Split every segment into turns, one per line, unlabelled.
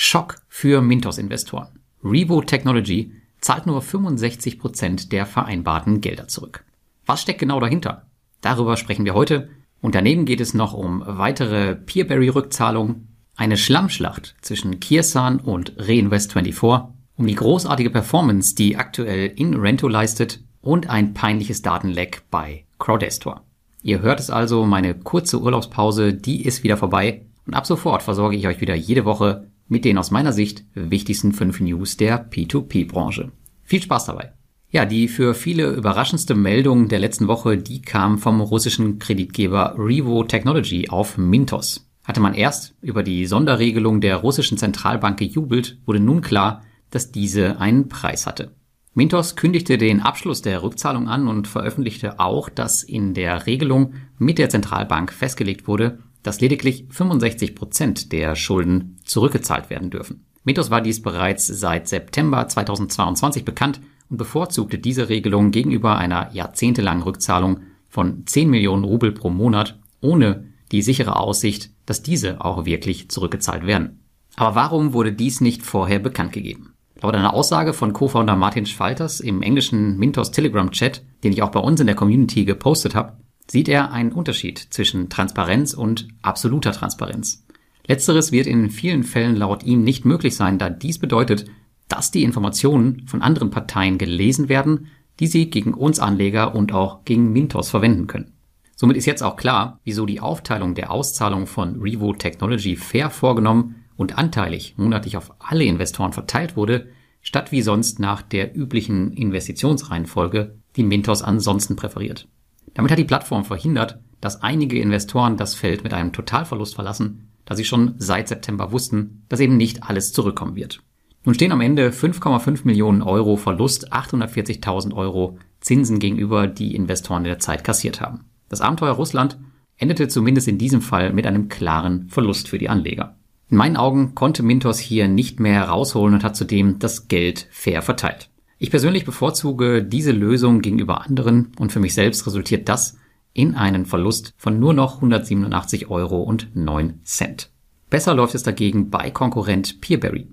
Schock für Mintos-Investoren. Revo Technology zahlt nur 65 Prozent der vereinbarten Gelder zurück. Was steckt genau dahinter? Darüber sprechen wir heute. Und daneben geht es noch um weitere Peerberry-Rückzahlungen, eine Schlammschlacht zwischen Kirsan und Reinvest24, um die großartige Performance, die aktuell in Rento leistet und ein peinliches Datenleck bei Crowdestor. Ihr hört es also, meine kurze Urlaubspause, die ist wieder vorbei und ab sofort versorge ich euch wieder jede Woche mit den aus meiner Sicht wichtigsten fünf News der P2P-Branche. Viel Spaß dabei! Ja, die für viele überraschendste Meldung der letzten Woche, die kam vom russischen Kreditgeber Revo Technology auf Mintos. Hatte man erst über die Sonderregelung der russischen Zentralbank gejubelt, wurde nun klar, dass diese einen Preis hatte. Mintos kündigte den Abschluss der Rückzahlung an und veröffentlichte auch, dass in der Regelung mit der Zentralbank festgelegt wurde, dass lediglich 65 Prozent der Schulden zurückgezahlt werden dürfen. Mintos war dies bereits seit September 2022 bekannt und bevorzugte diese Regelung gegenüber einer jahrzehntelangen Rückzahlung von 10 Millionen Rubel pro Monat ohne die sichere Aussicht, dass diese auch wirklich zurückgezahlt werden. Aber warum wurde dies nicht vorher bekannt gegeben? Laut einer Aussage von Co-Founder Martin Schwalters im englischen Mintos Telegram Chat, den ich auch bei uns in der Community gepostet habe, sieht er einen Unterschied zwischen Transparenz und absoluter Transparenz. Letzteres wird in vielen Fällen laut ihm nicht möglich sein, da dies bedeutet, dass die Informationen von anderen Parteien gelesen werden, die sie gegen uns Anleger und auch gegen Mintos verwenden können. Somit ist jetzt auch klar, wieso die Aufteilung der Auszahlung von Revo Technology fair vorgenommen und anteilig monatlich auf alle Investoren verteilt wurde, statt wie sonst nach der üblichen Investitionsreihenfolge, die Mintos ansonsten präferiert. Damit hat die Plattform verhindert, dass einige Investoren das Feld mit einem Totalverlust verlassen, da sie schon seit September wussten, dass eben nicht alles zurückkommen wird. Nun stehen am Ende 5,5 Millionen Euro Verlust, 840.000 Euro Zinsen gegenüber, die Investoren in der Zeit kassiert haben. Das Abenteuer Russland endete zumindest in diesem Fall mit einem klaren Verlust für die Anleger. In meinen Augen konnte Mintos hier nicht mehr herausholen und hat zudem das Geld fair verteilt. Ich persönlich bevorzuge diese Lösung gegenüber anderen und für mich selbst resultiert das in einen Verlust von nur noch 187 Euro und 9 Cent. Besser läuft es dagegen bei Konkurrent Peerberry.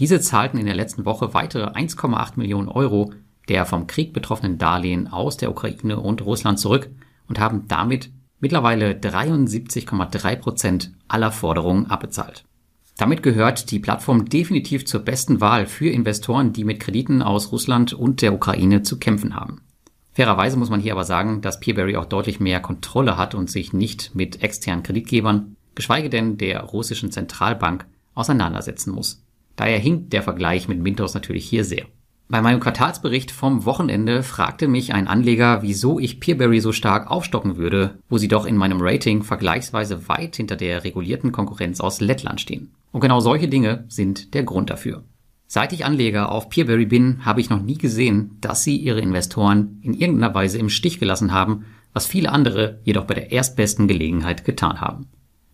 Diese zahlten in der letzten Woche weitere 1,8 Millionen Euro der vom Krieg betroffenen Darlehen aus der Ukraine und Russland zurück und haben damit mittlerweile 73,3 Prozent aller Forderungen abbezahlt. Damit gehört die Plattform definitiv zur besten Wahl für Investoren, die mit Krediten aus Russland und der Ukraine zu kämpfen haben. Fairerweise muss man hier aber sagen, dass Peerberry auch deutlich mehr Kontrolle hat und sich nicht mit externen Kreditgebern, geschweige denn der russischen Zentralbank, auseinandersetzen muss. Daher hinkt der Vergleich mit Mintos natürlich hier sehr. Bei meinem Quartalsbericht vom Wochenende fragte mich ein Anleger, wieso ich Peerberry so stark aufstocken würde, wo sie doch in meinem Rating vergleichsweise weit hinter der regulierten Konkurrenz aus Lettland stehen. Und genau solche Dinge sind der Grund dafür. Seit ich Anleger auf Peerberry bin, habe ich noch nie gesehen, dass sie ihre Investoren in irgendeiner Weise im Stich gelassen haben, was viele andere jedoch bei der erstbesten Gelegenheit getan haben.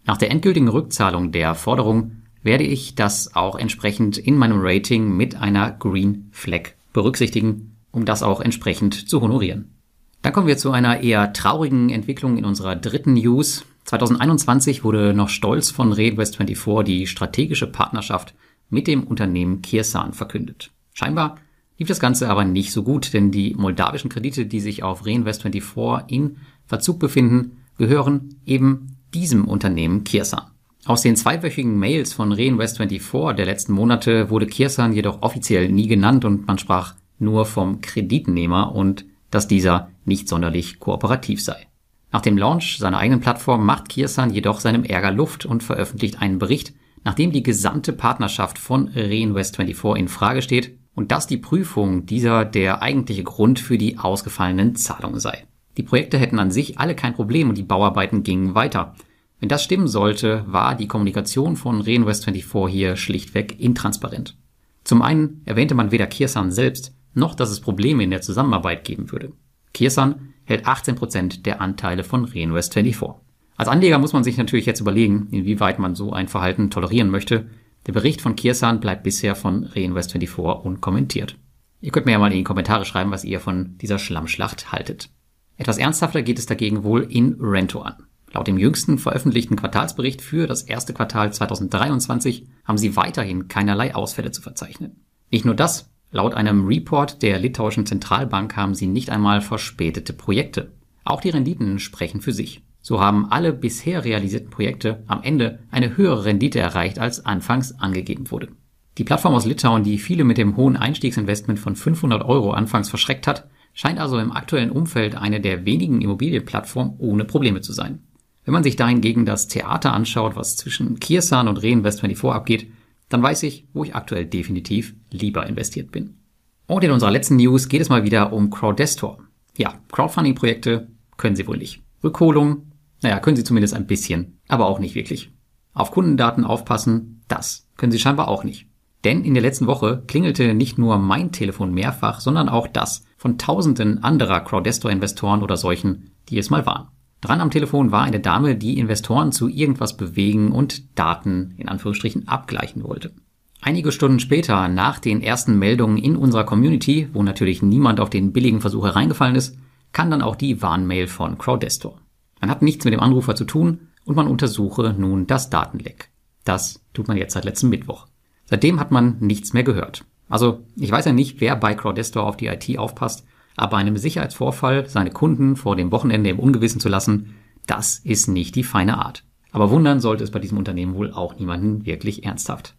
Nach der endgültigen Rückzahlung der Forderung werde ich das auch entsprechend in meinem Rating mit einer Green Flag berücksichtigen, um das auch entsprechend zu honorieren. Dann kommen wir zu einer eher traurigen Entwicklung in unserer dritten News. 2021 wurde noch stolz von Reinvest24 die strategische Partnerschaft mit dem Unternehmen Kirsan verkündet. Scheinbar lief das Ganze aber nicht so gut, denn die moldawischen Kredite, die sich auf Reinvest24 in Verzug befinden, gehören eben diesem Unternehmen Kirsan. Aus den zweiwöchigen Mails von Reinvest24 der letzten Monate wurde Kirsan jedoch offiziell nie genannt und man sprach nur vom Kreditnehmer und dass dieser nicht sonderlich kooperativ sei. Nach dem Launch seiner eigenen Plattform macht Kirsan jedoch seinem Ärger Luft und veröffentlicht einen Bericht, nachdem die gesamte Partnerschaft von Reinvest24 in Frage steht und dass die Prüfung dieser der eigentliche Grund für die ausgefallenen Zahlungen sei. Die Projekte hätten an sich alle kein Problem und die Bauarbeiten gingen weiter. Wenn das stimmen sollte, war die Kommunikation von Reinvest24 hier schlichtweg intransparent. Zum einen erwähnte man weder Kirsan selbst, noch dass es Probleme in der Zusammenarbeit geben würde. Kirsan hält 18% der Anteile von Reinvest24. Als Anleger muss man sich natürlich jetzt überlegen, inwieweit man so ein Verhalten tolerieren möchte. Der Bericht von Kirsan bleibt bisher von Reinvest24 unkommentiert. Ihr könnt mir ja mal in die Kommentare schreiben, was ihr von dieser Schlammschlacht haltet. Etwas ernsthafter geht es dagegen wohl in Rento an. Laut dem jüngsten veröffentlichten Quartalsbericht für das erste Quartal 2023 haben sie weiterhin keinerlei Ausfälle zu verzeichnen. Nicht nur das, laut einem Report der litauischen Zentralbank haben sie nicht einmal verspätete Projekte. Auch die Renditen sprechen für sich. So haben alle bisher realisierten Projekte am Ende eine höhere Rendite erreicht, als anfangs angegeben wurde. Die Plattform aus Litauen, die viele mit dem hohen Einstiegsinvestment von 500 Euro anfangs verschreckt hat, scheint also im aktuellen Umfeld eine der wenigen Immobilienplattformen ohne Probleme zu sein. Wenn man sich dahingegen das Theater anschaut, was zwischen Kirsan und Reinvest24 abgeht, dann weiß ich, wo ich aktuell definitiv lieber investiert bin. Und in unserer letzten News geht es mal wieder um Crowdestor. Ja, Crowdfunding-Projekte können sie wohl nicht. Rückholung, naja, können sie zumindest ein bisschen, aber auch nicht wirklich. Auf Kundendaten aufpassen, das können sie scheinbar auch nicht. Denn in der letzten Woche klingelte nicht nur mein Telefon mehrfach, sondern auch das von tausenden anderer Crowdestor-Investoren oder solchen, die es mal waren. Dran am Telefon war eine Dame, die Investoren zu irgendwas bewegen und Daten in Anführungsstrichen abgleichen wollte. Einige Stunden später, nach den ersten Meldungen in unserer Community, wo natürlich niemand auf den billigen Versuch hereingefallen ist, kann dann auch die Warnmail von Crowdestor. Man hat nichts mit dem Anrufer zu tun und man untersuche nun das Datenleck. Das tut man jetzt seit letztem Mittwoch. Seitdem hat man nichts mehr gehört. Also ich weiß ja nicht, wer bei Crowdestor auf die IT aufpasst, aber einem Sicherheitsvorfall seine Kunden vor dem Wochenende im Ungewissen zu lassen, das ist nicht die feine Art. Aber wundern sollte es bei diesem Unternehmen wohl auch niemanden wirklich ernsthaft.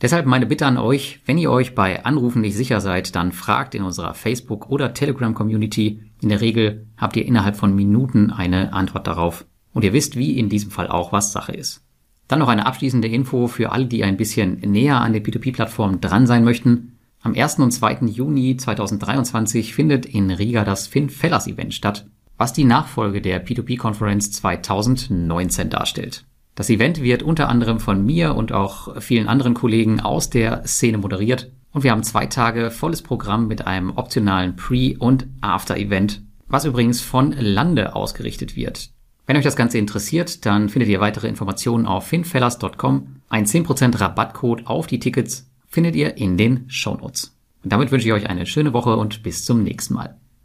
Deshalb meine Bitte an euch, wenn ihr euch bei Anrufen nicht sicher seid, dann fragt in unserer Facebook- oder Telegram-Community. In der Regel habt ihr innerhalb von Minuten eine Antwort darauf. Und ihr wisst, wie in diesem Fall auch, was Sache ist. Dann noch eine abschließende Info für alle, die ein bisschen näher an der P2P-Plattform dran sein möchten. Am 1. und 2. Juni 2023 findet in Riga das FinFellers Event statt, was die Nachfolge der P2P-Conference 2019 darstellt. Das Event wird unter anderem von mir und auch vielen anderen Kollegen aus der Szene moderiert und wir haben zwei Tage volles Programm mit einem optionalen Pre- und After-Event, was übrigens von Lande ausgerichtet wird. Wenn euch das Ganze interessiert, dann findet ihr weitere Informationen auf finfellers.com, ein 10% Rabattcode auf die Tickets findet ihr in den Shownotes. Und damit wünsche ich euch eine schöne Woche und bis zum nächsten Mal.